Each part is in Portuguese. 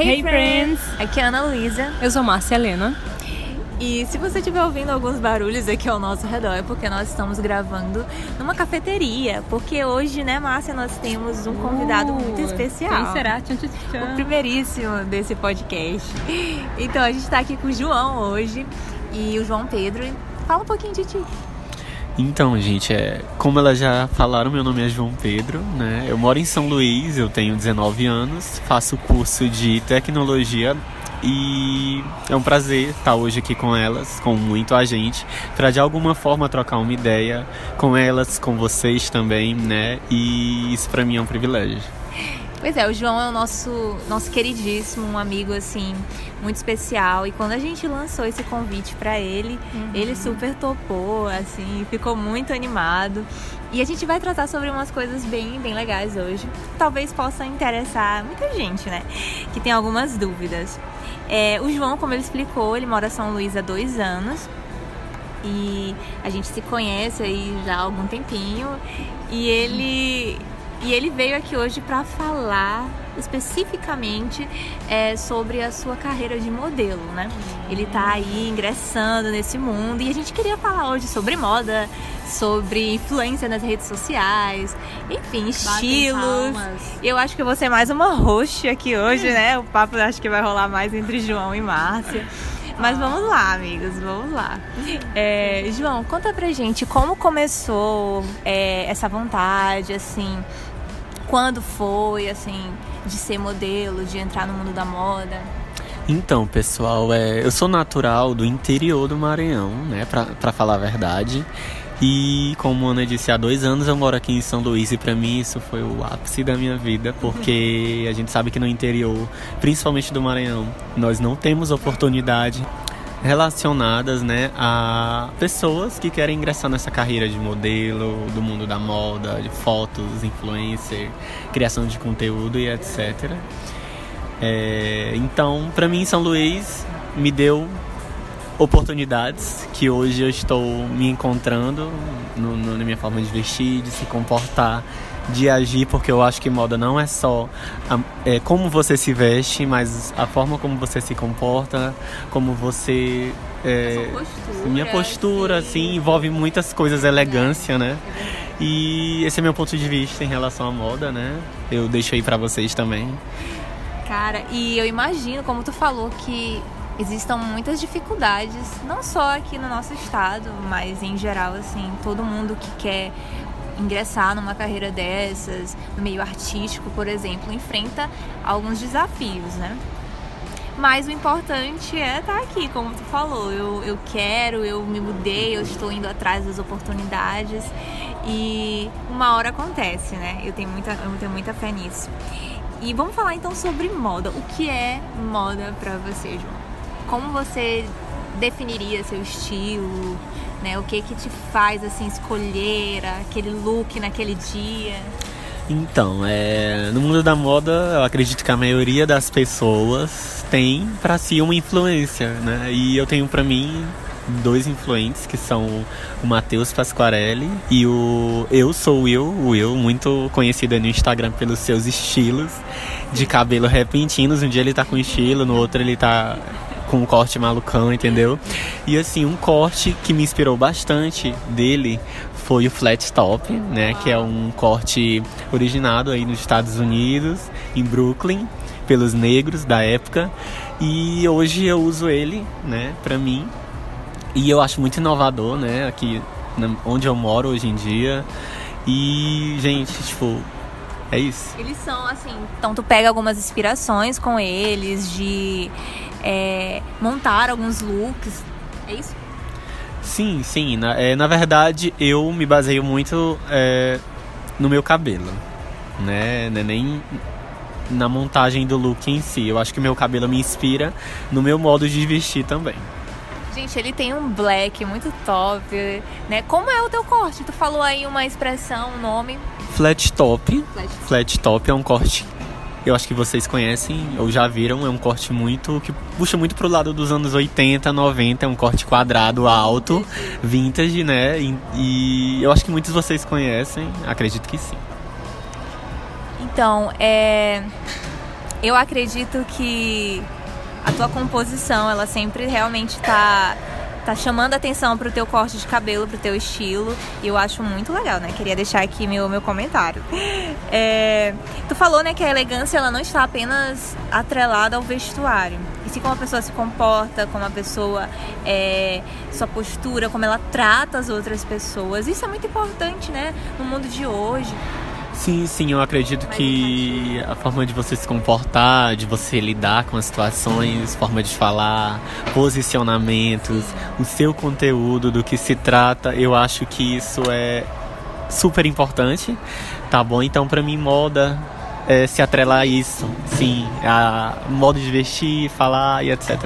Hey, friends! Aqui é a Ana Luísa. Eu sou Márcia Helena. E se você estiver ouvindo alguns barulhos aqui ao nosso redor, é porque nós estamos gravando numa cafeteria. Porque hoje, né, Márcia, nós temos um convidado Uh, muito especial. Quem será? O primeiríssimo desse podcast. Então, a gente está aqui com o João hoje e o João Pedro. Fala um pouquinho de ti. Então, gente, é, como elas já falaram, meu nome é João Pedro, né? Eu moro em São Luís, eu tenho 19 anos, faço curso de tecnologia e é um prazer estar hoje aqui com elas, com muito a gente, para de alguma forma trocar uma ideia com elas, com vocês também, né? E isso para mim é um privilégio. Pois é, o João é o nosso, nosso queridíssimo, um amigo assim, muito especial. E quando a gente lançou esse convite para ele, ele super topou, assim, ficou muito animado. E a gente vai tratar sobre umas coisas bem, bem legais hoje. Talvez possa interessar muita gente, né? Que tem algumas dúvidas. É, o João, como ele explicou, ele mora em São Luís há dois anos. E a gente se conhece aí já há algum tempinho. E ele e ele veio aqui hoje para falar especificamente é, sobre a sua carreira de modelo, né? Ele tá aí ingressando nesse mundo e a gente queria falar hoje sobre moda, sobre influência nas redes sociais, enfim, estilos. E eu acho que eu vou ser mais uma host aqui hoje, né? O papo acho que vai rolar mais entre João e Márcia. Mas vamos lá, amigos, vamos lá. É, João, conta pra gente como começou é, essa vontade, assim, quando foi, assim, de ser modelo, de entrar no mundo da moda. Então, pessoal, é, eu sou natural do interior do Maranhão, né, pra, pra falar a verdade. E como a Ana disse, há dois anos eu moro aqui em São Luís e pra mim isso foi o ápice da minha vida, porque a gente sabe que no interior, principalmente do Maranhão, nós não temos oportunidade relacionadas, né, a pessoas que querem ingressar nessa carreira de modelo, do mundo da moda, de fotos, influencer, criação de conteúdo e etc. É, então, pra mim, São Luís me deu oportunidades que hoje eu estou me encontrando no- no- na minha forma de vestir, de se comportar, de agir, porque eu acho que moda não é só a- é, como você se veste, mas a forma como você se comporta, como você. é, minha postura, assim, envolve muitas coisas, elegância, né? E esse é meu ponto de vista em relação à moda, né? Eu deixo aí pra vocês também. Cara, e eu imagino, como tu falou, que existam muitas dificuldades, não só aqui no nosso estado, mas em geral, assim, todo mundo que quer ingressar numa carreira dessas, no meio artístico, por exemplo, enfrenta alguns desafios, né? Mas o importante é estar aqui, como tu falou. Eu, eu quero, eu me mudei, eu estou indo atrás das oportunidades e uma hora acontece, né? Eu tenho muita, eu tenho muita fé nisso. E vamos falar então sobre moda. O que é moda pra você, João? Como você definiria seu estilo? Né? O que que te faz assim escolher aquele look naquele dia? Então, é, no mundo da moda, eu acredito que a maioria das pessoas tem pra si uma influência, né? E eu tenho pra mim dois influentes, que são o Matheus Pasquarelli e o Eu Sou Eu, o Eu, muito conhecido no Instagram pelos seus estilos de cabelo repentinos. Um dia ele tá com estilo, no outro ele tá com um corte malucão, entendeu? E assim, um corte que me inspirou bastante dele foi o flat top, né, que é um corte originado aí nos Estados Unidos, em Brooklyn, pelos negros da época. E hoje eu uso ele, né, pra mim. E eu acho muito inovador, né, aqui onde eu moro hoje em dia. E, gente, tipo, é isso. Eles são assim. Então tu pega algumas inspirações com eles de é, montar alguns looks. É isso? Sim, sim. Na, é, na verdade, eu me baseio muito é, no meu cabelo, né? É Nem na montagem do look em si. Eu acho que o meu cabelo me inspira no meu modo de vestir também. Gente, ele tem um black muito top, né? Como é o teu corte? Tu falou aí uma expressão, um nome. Flat top. Flat. Flat top é um corte eu acho que vocês conhecem ou já viram, é um corte muito que puxa muito pro lado dos anos 80, 90, é um corte quadrado alto, vintage, né? E, e eu acho que muitos de vocês conhecem, acredito que sim. Então, é... eu acredito que a tua composição, ela sempre realmente tá tá chamando atenção pro teu corte de cabelo, pro teu estilo. E eu acho muito legal, né? Queria deixar aqui meu, meu comentário. É, tu falou, né, que a elegância ela não está apenas atrelada ao vestuário. E sim como a pessoa se comporta, como a pessoa, é, sua postura, como ela trata as outras pessoas. Isso é muito importante, né? No mundo de hoje. Sim, sim, eu acredito que a forma de você se comportar, de você lidar com as situações, forma de falar, posicionamentos, o seu conteúdo, do que se trata, eu acho que isso é super importante, tá bom? Então, pra mim, moda é se atrelar a isso, sim, a modo de vestir, falar e etc.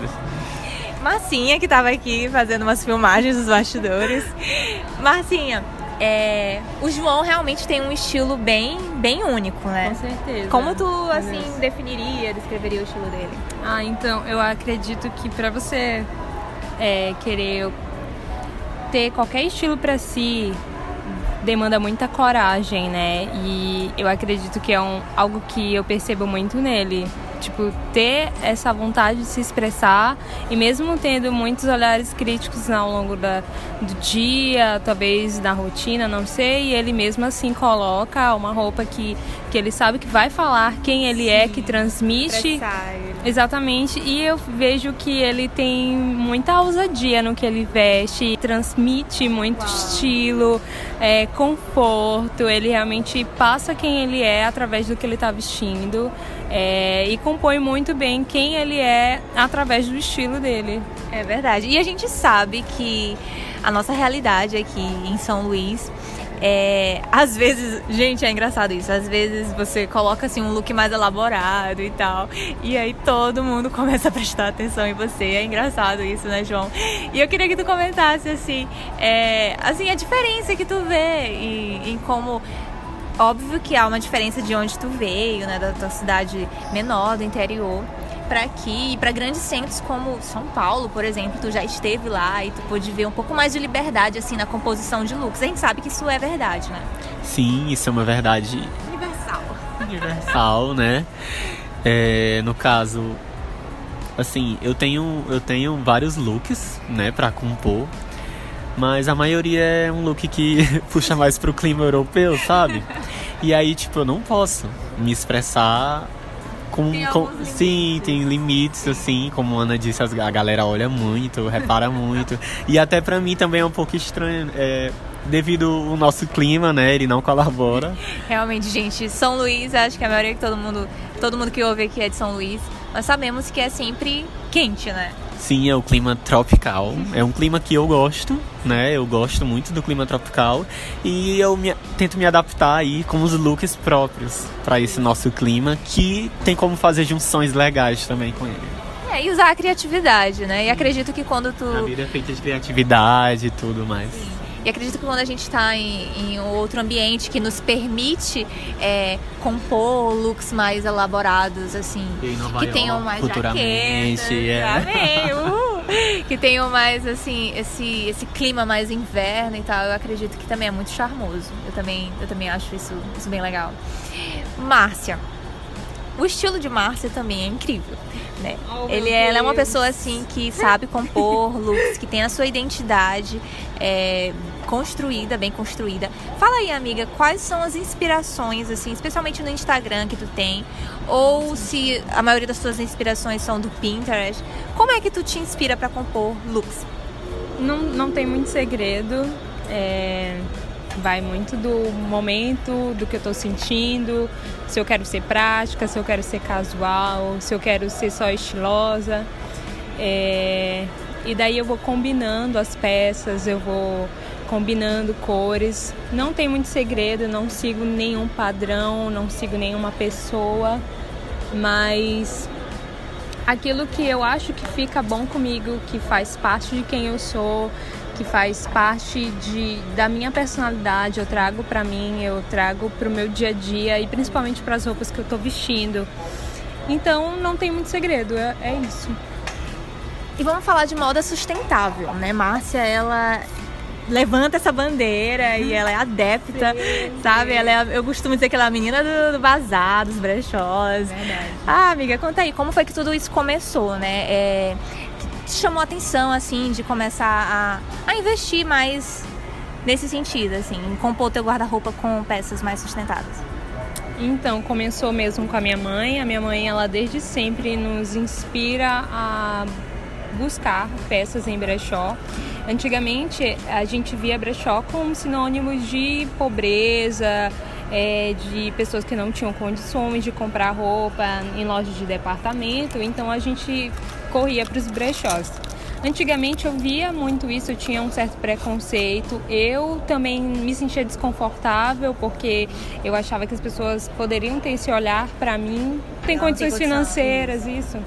Marcinha, que tava aqui fazendo umas filmagens dos bastidores. Marcinha, é, o João realmente tem um estilo bem, bem único, né? Com certeza. Como tu, assim, definiria, descreveria o estilo dele? Ah, então, eu acredito que pra você é, querer ter qualquer estilo pra si, demanda muita coragem, né? E eu acredito que é um, algo que eu percebo muito nele. Tipo, ter essa vontade de se expressar e mesmo tendo muitos olhares críticos ao longo da, do dia, talvez na rotina, não sei, ele mesmo assim coloca uma roupa que, que ele sabe que vai falar quem ele é, que transmite. Exatamente, e eu vejo que ele tem muita ousadia no que ele veste, transmite muito Uau. estilo, é, conforto, ele realmente passa quem ele é através do que ele está vestindo é, e compõe muito bem quem ele é através do estilo dele. É verdade. E a gente sabe que a nossa realidade aqui em São Luís é, às vezes, gente, é engraçado isso. Às vezes você coloca assim um look mais elaborado e tal, e aí todo mundo começa a prestar atenção em você. É engraçado isso, né, João? E eu queria que tu comentasse assim, é, assim a diferença que tu vê em, em como óbvio que há uma diferença de onde tu veio, né, da tua cidade menor, do interior para aqui e para grandes centros como São Paulo, por exemplo, tu já esteve lá e tu pôde ver um pouco mais de liberdade assim na composição de looks. A gente sabe que isso é verdade, né? Sim, isso é uma verdade Universal. universal, né? É, no caso, assim, eu tenho, eu tenho vários looks, né, pra compor. Mas a maioria é um look que puxa mais pro clima europeu, sabe? E aí, tipo, eu não posso me expressar com, Tem com sim, tem limites assim, como a Ana disse, a galera olha muito, repara muito. E até pra mim também é um pouco estranho, é, devido ao nosso clima, né? Ele não colabora. Realmente, gente, São Luís, acho que a maioria que todo mundo, todo mundo que ouve aqui é de São Luís. Nós sabemos que é sempre quente, né? Sim, é o clima tropical. É um clima que eu gosto, né? Eu gosto muito do clima tropical e eu me- tento me adaptar aí com os looks próprios para esse nosso clima, que tem como fazer junções legais também com ele. É, e usar a criatividade, né? E acredito que quando tu A vida é feita de criatividade e tudo mais. E acredito que quando a gente está em, em outro ambiente que nos permite é, compor looks mais elaborados, assim, que tenham mais jaquetas, é. amei, uhul. que tenham mais assim esse esse clima mais inverno e tal. Eu acredito que também é muito charmoso. Eu também eu também acho isso, isso bem legal. Márcia, o estilo de Márcia também é incrível, né? Oh, Ele é, ela é uma pessoa assim que sabe compor looks, que tem a sua identidade é, construída, bem construída. Fala aí, amiga, quais são as inspirações, assim, especialmente no Instagram que tu tem, ou se a maioria das tuas inspirações são do Pinterest. Como é que tu te inspira pra compor looks? Não, não tem muito segredo. é, vai muito do momento, do que eu tô sentindo, se eu quero ser prática, se eu quero ser casual, se eu quero ser só estilosa. é, e daí eu vou combinando as peças, eu vou combinando cores. Não tem muito segredo, não sigo nenhum padrão, não sigo nenhuma pessoa, mas aquilo que eu acho que fica bom comigo, que faz parte de quem eu sou, que faz parte de, da minha personalidade, eu trago pra mim, eu trago pro meu dia a dia e principalmente para as roupas que eu tô vestindo. Então não tem muito segredo, é, é isso. E vamos falar de moda sustentável, né? Márcia, ela levanta essa bandeira e ela é adepta, sim, sabe? Sim. Ela é, eu costumo dizer que ela é a menina do, do bazar, dos brechós. Verdade. Ah, amiga, conta aí, como foi que tudo isso começou, né? É, te chamou a atenção, assim, de começar a, a investir mais nesse sentido, assim, em compor teu guarda-roupa com peças mais sustentadas? Então, começou mesmo com a minha mãe. A minha mãe, ela desde sempre nos inspira a buscar peças em brechó. Antigamente, a gente via brechó como sinônimo de pobreza, é, de pessoas que não tinham condições de comprar roupa em lojas de departamento. Então, a gente corria para os brechós. Antigamente eu via muito isso, eu tinha um certo preconceito. Eu também me sentia desconfortável porque eu achava que as pessoas poderiam ter esse olhar para mim. Tem Não, condições tem financeiras, isso.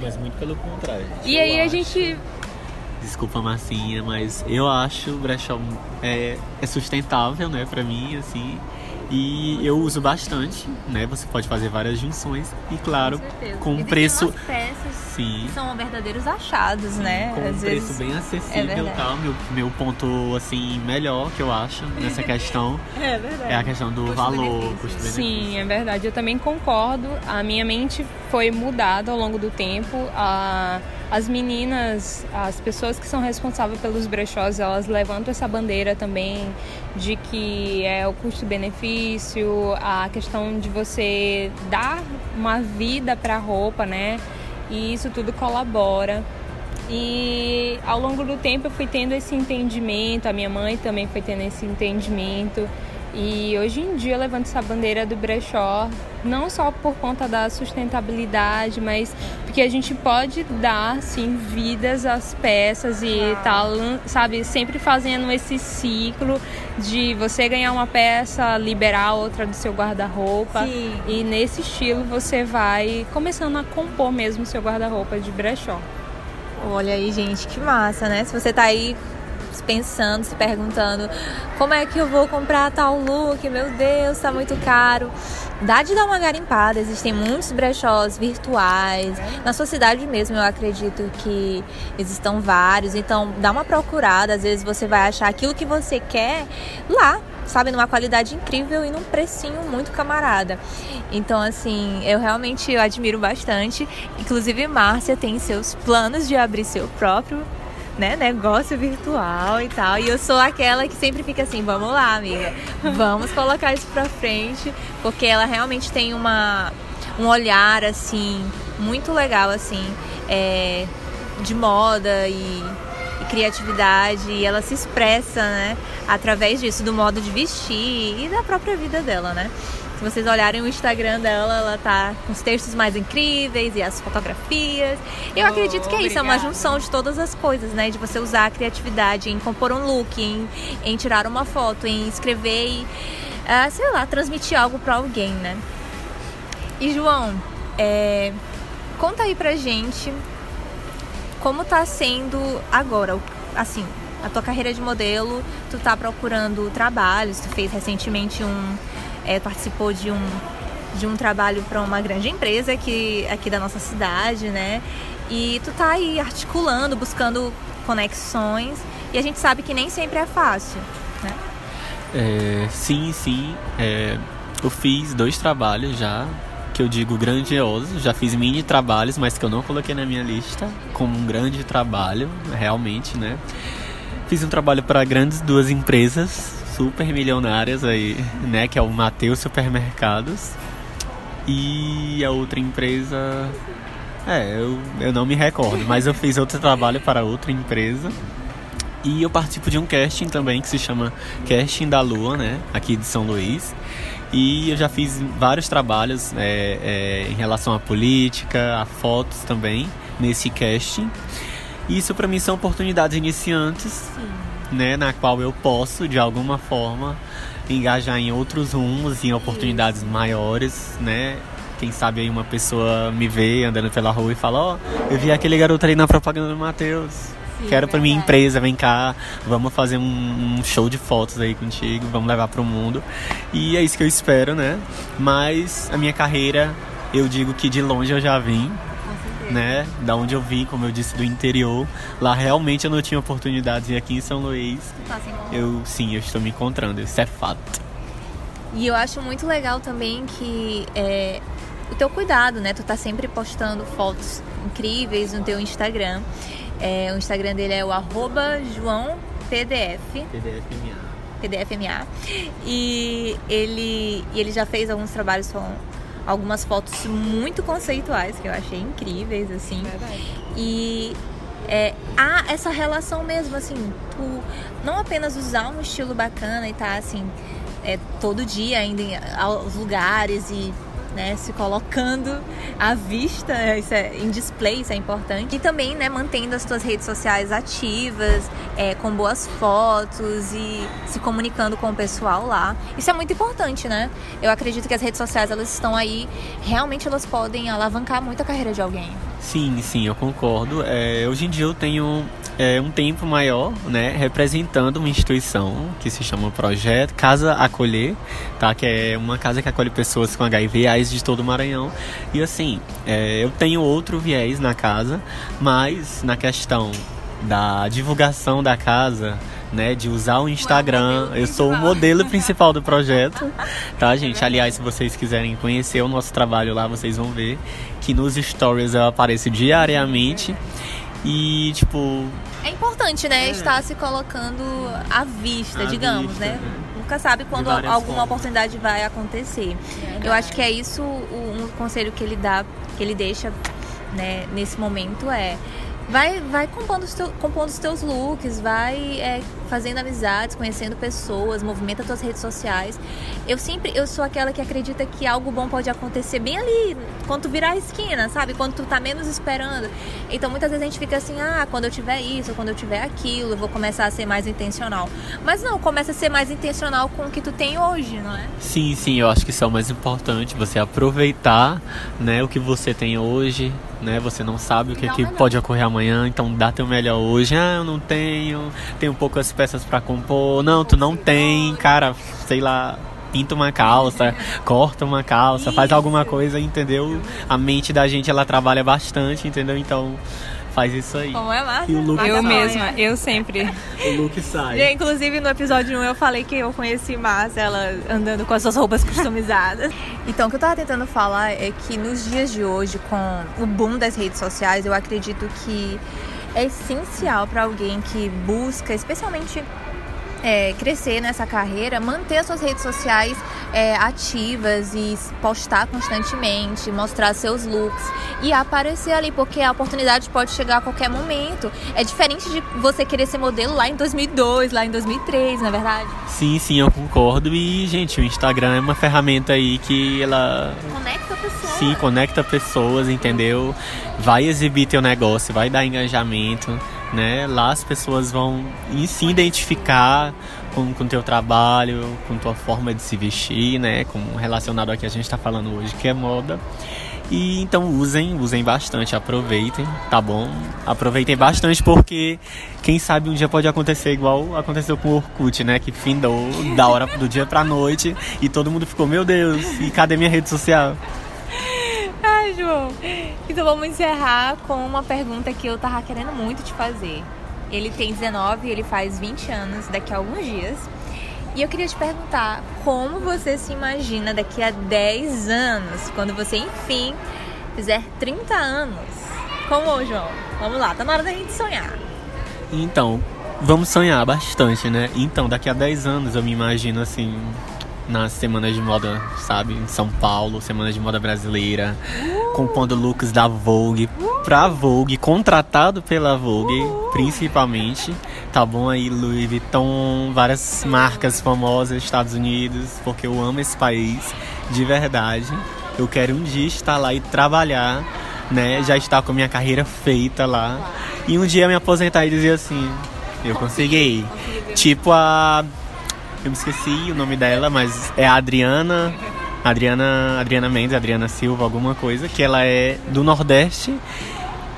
Mas muito pelo contrário. E aí acho... a gente desculpa Marcinha, mas eu acho o brechó é, é sustentável, né, para mim, assim. E eu uso bastante, né? Você pode fazer várias junções e claro, com, com preço peças Sim. que são verdadeiros achados, Sim, né? Com Às um vezes... preço bem acessível, é tá? Meu, meu ponto assim melhor que eu acho nessa questão é, verdade. é a questão do custo valor, custo-benefício. Sim, é verdade. Eu também concordo. A minha mente foi mudada ao longo do tempo. A as meninas, as pessoas que são responsáveis pelos brechós, elas levantam essa bandeira também de que é o custo-benefício, a questão de você dar uma vida para a roupa, né? E isso tudo colabora. E ao longo do tempo eu fui tendo esse entendimento, a minha mãe também foi tendo esse entendimento. E hoje em dia eu levanto essa bandeira do brechó, não só por conta da sustentabilidade, mas porque a gente pode dar, sim, vidas às peças e tal, sabe, sempre fazendo esse ciclo de você ganhar uma peça, liberar outra do seu guarda-roupa. E nesse estilo você vai começando a compor mesmo o seu guarda-roupa de brechó. Olha aí, gente, que massa, né? Se você tá aí pensando, se perguntando como é que eu vou comprar tal look, meu Deus, tá muito caro. Dá de dar uma garimpada, existem muitos brechós virtuais. Na sua cidade mesmo, eu acredito que existam vários. Então, dá uma procurada, às vezes você vai achar aquilo que você quer lá, sabe, numa qualidade incrível e num precinho muito camarada. Então, assim, eu realmente admiro bastante. Inclusive, Márcia tem seus planos de abrir seu próprio né, negócio virtual e tal. E eu sou aquela que sempre fica assim, vamos lá, amiga, vamos colocar isso pra frente, porque ela realmente tem uma, um olhar, assim, muito legal, assim, é, de moda e, e criatividade, e ela se expressa, né, através disso, do modo de vestir e da própria vida dela, né. Se vocês olharem o Instagram dela, ela tá com os textos mais incríveis e as fotografias. Eu oh, acredito que é isso, é uma junção de todas as coisas, né? De você usar a criatividade em compor um look, em, em tirar uma foto, em escrever e, uh, sei lá, transmitir algo para alguém, né? E João, é, conta aí pra gente como tá sendo agora, assim, a tua carreira de modelo, tu tá procurando trabalhos, tu fez recentemente um é, participou de um, de um trabalho para uma grande empresa aqui, aqui da nossa cidade, né? E tu tá aí articulando, buscando conexões e a gente sabe que nem sempre é fácil, né? É, sim, sim. É, eu fiz dois trabalhos já, que eu digo grandiosos. Já fiz mini trabalhos, mas que eu não coloquei na minha lista como um grande trabalho, realmente, né? Fiz um trabalho para grandes duas empresas super milionárias aí, né? Que é o Mateus Supermercados. E a outra empresa. É, eu, eu não me recordo, mas eu fiz outro trabalho para outra empresa. E eu participo de um casting também que se chama Casting da Lua, né? Aqui de São Luís. E eu já fiz vários trabalhos é, é, em relação à política, a fotos também, nesse casting. Isso para mim são oportunidades iniciantes. Sim né, na qual eu posso de alguma forma engajar em outros rumos, em oportunidades maiores, né? Quem sabe aí uma pessoa me vê andando pela rua e fala, ó, oh, eu vi aquele garoto ali na propaganda do Matheus. Quero para minha empresa, vem cá, vamos fazer um, um, show de fotos aí contigo, vamos levar para o mundo. E é isso que eu espero, né? Mas a minha carreira, eu digo que de longe eu já vim. Né? Da onde eu vim, como eu disse, do interior. Lá realmente eu não tinha oportunidades e aqui em São Luís, Tá eu sim, eu estou me encontrando, isso é fato. E eu acho muito legal também que é, o teu cuidado, né? Tu tá sempre postando fotos incríveis no teu Instagram. É, o Instagram dele é o arroba joãopdf, PDFMA. pdfma. E ele, e ele já fez alguns trabalhos com algumas fotos muito conceituais que eu achei incríveis, assim. E é, há essa relação mesmo, assim, tu não apenas usar um estilo bacana e tá assim, é, todo dia indo em- aos lugares e né, se colocando à vista, é, isso é, em display, isso é importante. E também, né, mantendo as tuas redes sociais ativas, é, com boas fotos e se comunicando com o pessoal lá. Isso é muito importante, né? Eu acredito que as redes sociais, elas estão aí, realmente elas podem alavancar muito a carreira de alguém. Sim, sim, eu concordo. É, hoje em dia eu tenho é, um tempo maior, né, representando uma instituição que se chama Projeto Casa Acolher, tá? Que é uma casa que acolhe pessoas com HIV AIDS de todo o Maranhão. E assim, é, eu tenho outro viés na casa, mas na questão da divulgação da casa, né, de usar o Instagram, eu sou o modelo principal do projeto, tá, gente? Aliás, se vocês quiserem conhecer o nosso trabalho lá, vocês vão ver que nos stories eu apareço diariamente e tipo, É importante, né? Estar se colocando à vista, À digamos, vista, né? né? Nunca sabe quando alguma formas. oportunidade vai acontecer. Eu acho que é isso o, um conselho que ele dá, que ele deixa, né, nesse momento é vai, vai compondo, os compondo os teus looks, vai é, fazendo amizades, conhecendo pessoas, movimenta tuas redes sociais. Eu sempre, eu sou aquela que acredita que algo bom pode acontecer bem ali, quando tu virar a esquina, sabe? Quando tu tá menos esperando. Então muitas vezes a gente fica assim, ah, quando eu tiver isso, quando eu tiver aquilo, eu vou começar a ser mais intencional. Mas não, começa a ser mais intencional com o que tu tem hoje, não é? sim, sim, eu acho que isso é o mais importante, você aproveitar, né, o que você tem hoje, né? Você não sabe o que, o que pode ocorrer amanhã, então dá teu melhor hoje. Ah, eu não tenho, tenho poucas peças pra compor. Não, tu não tem, cara, sei lá, pinta uma calça, corta uma calça, faz alguma coisa, entendeu? A mente da gente ela trabalha bastante, entendeu? Então faz isso aí. Como é, Márcia? E o look Eu sai. mesma, eu sempre. O look sai. E, Inclusive no episódio 1 eu falei que eu conheci Márcia, ela andando com as suas roupas customizadas. então o que eu tava tentando falar é que nos dias de hoje, com o boom das redes sociais, eu acredito que é essencial para alguém que busca, especialmente é, crescer nessa carreira, manter as suas redes sociais é, ativas e postar constantemente, mostrar seus looks e aparecer ali, porque a oportunidade pode chegar a qualquer momento. É diferente de você querer ser modelo lá em 2002, lá em 2003, não é verdade? Sim, sim, eu concordo. E, gente, o Instagram é uma ferramenta aí que ela Conecta a pessoa. Sim, conecta pessoas, entendeu? Vai exibir teu negócio, vai dar engajamento, né? Lá as pessoas vão se identificar com o teu trabalho, com tua forma de se vestir, né? Com relacionado ao que a gente tá falando hoje, que é moda. E então usem, usem bastante, aproveitem, tá bom? Aproveitem bastante porque quem sabe um dia pode acontecer igual aconteceu com o Orkut, né? Que findou da hora do dia pra noite e todo mundo ficou, meu Deus, e cadê minha rede social? Ai, João. Então vamos encerrar com uma pergunta que eu tava querendo muito te fazer. Ele tem 19 ele faz 20 anos daqui a alguns dias. E eu queria te perguntar como você se imagina daqui a 10 anos, quando você enfim fizer 30 anos. Como, João? Vamos lá, tá na hora da gente sonhar. Então, vamos sonhar bastante, né? Então, daqui a 10 anos eu me imagino assim, nas semanas de moda, sabe? Em São Paulo, semanas de moda brasileira, compondo looks da Vogue, pra Vogue, contratado pela Vogue, principalmente. Tá bom aí, Louis Vuitton, várias marcas famosas, Estados Unidos, porque eu amo esse país, de verdade. Eu quero um dia estar lá e trabalhar, né? Já estar com a minha carreira feita lá. E um dia me aposentar e dizer assim, eu consegui. Tipo a. Eu me esqueci o nome dela, mas é a Adriana. Adriana. Adriana Mendes, Adriana Silva, alguma coisa, que ela é do Nordeste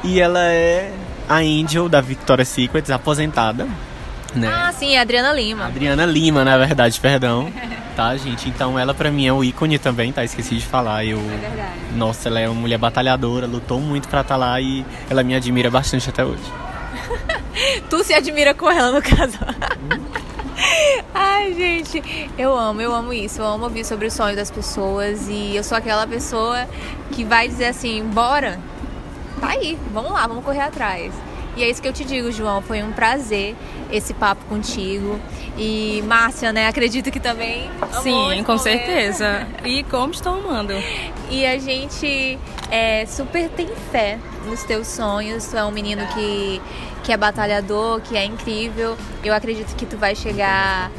e ela é a Angel da Victoria's Secret, aposentada. Né? Ah, sim, é a Adriana Lima. Adriana Lima, na verdade, perdão. tá, gente? Então ela pra mim é o ícone também, tá? Esqueci de falar. Eu... É verdade. Nossa, ela é uma mulher batalhadora, lutou muito pra estar tá lá e ela me admira bastante até hoje. tu se admira com ela, no caso. Ai, gente, eu amo, eu amo isso. Eu amo ouvir sobre o sonho das pessoas e eu sou aquela pessoa que vai dizer assim: bora, tá aí, vamos lá, vamos correr atrás. E é isso que eu te digo, João. Foi um prazer esse papo contigo. E Márcia, né? Acredito que também. Sim, com certeza. E como estou amando. E a gente é, super tem fé nos teus sonhos. Tu é um menino que, que é batalhador, que é incrível. Eu acredito que tu vai chegar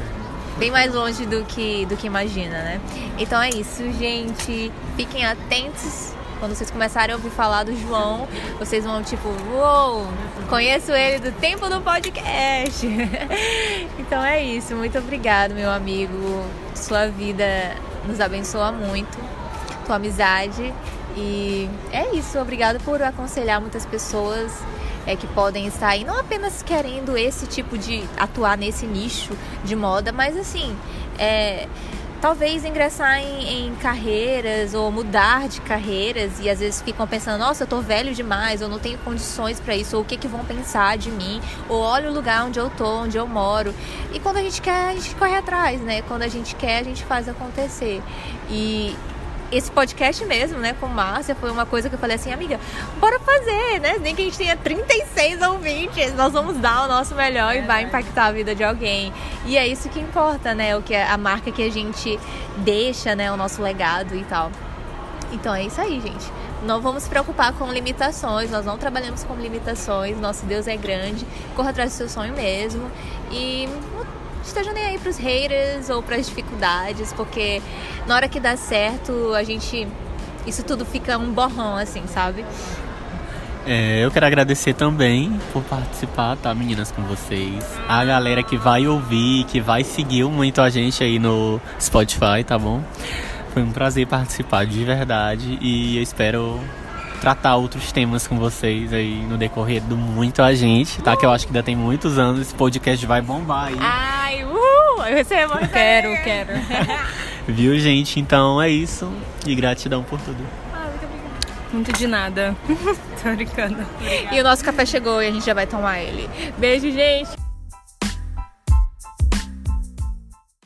bem mais longe do que, do que imagina, né? Então é isso, gente. Fiquem atentos quando vocês começarem a ouvir falar do João, vocês vão tipo, uou, conheço ele do tempo do podcast. então é isso, muito obrigado, meu amigo. Sua vida nos abençoa muito, tua amizade. E é isso, obrigado por aconselhar muitas pessoas é, que podem estar aí, não apenas querendo esse tipo de atuar nesse nicho de moda, mas assim, é, talvez ingressar em, em, carreiras ou mudar de carreiras e às vezes ficam pensando, nossa, eu tô velho demais, eu não tenho condições para isso, ou o que que vão pensar de mim, ou olha o lugar onde eu tô, onde eu moro. E quando a gente quer, a gente corre atrás, né? Quando a gente quer, a gente faz acontecer. E esse podcast mesmo, né, com Márcia, foi uma coisa que eu falei assim, amiga, bora fazer, né? Nem que a gente tenha 36 ouvintes, nós vamos dar o nosso melhor e vai impactar a vida de alguém. E é isso que importa, né? O que é a marca que a gente deixa, né, o nosso legado e tal. Então é isso aí, gente. Não vamos se preocupar com limitações, nós não trabalhamos com limitações, nosso Deus é grande, corra atrás do seu sonho mesmo. E esteja nem aí pros haters ou pras dificuldades, porque na hora que dá certo, a gente. Isso tudo fica um borrão, assim, sabe? É, eu quero agradecer também por participar, tá, meninas, com vocês. A galera que vai ouvir, que vai seguir muito a gente aí no Spotify, tá bom? Foi um prazer participar de verdade e eu espero tratar outros temas com vocês aí no decorrer do muito a gente, tá? Que eu acho que ainda tem muitos anos, esse podcast vai bombar aí. Ai, uh! Eu recebo, quero, quero. Viu, gente? Então é isso. E gratidão por tudo. Ah, muito obrigada. Muito de nada. Tô brincando. Obrigada. E o nosso café chegou e a gente já vai tomar ele. Beijo, gente!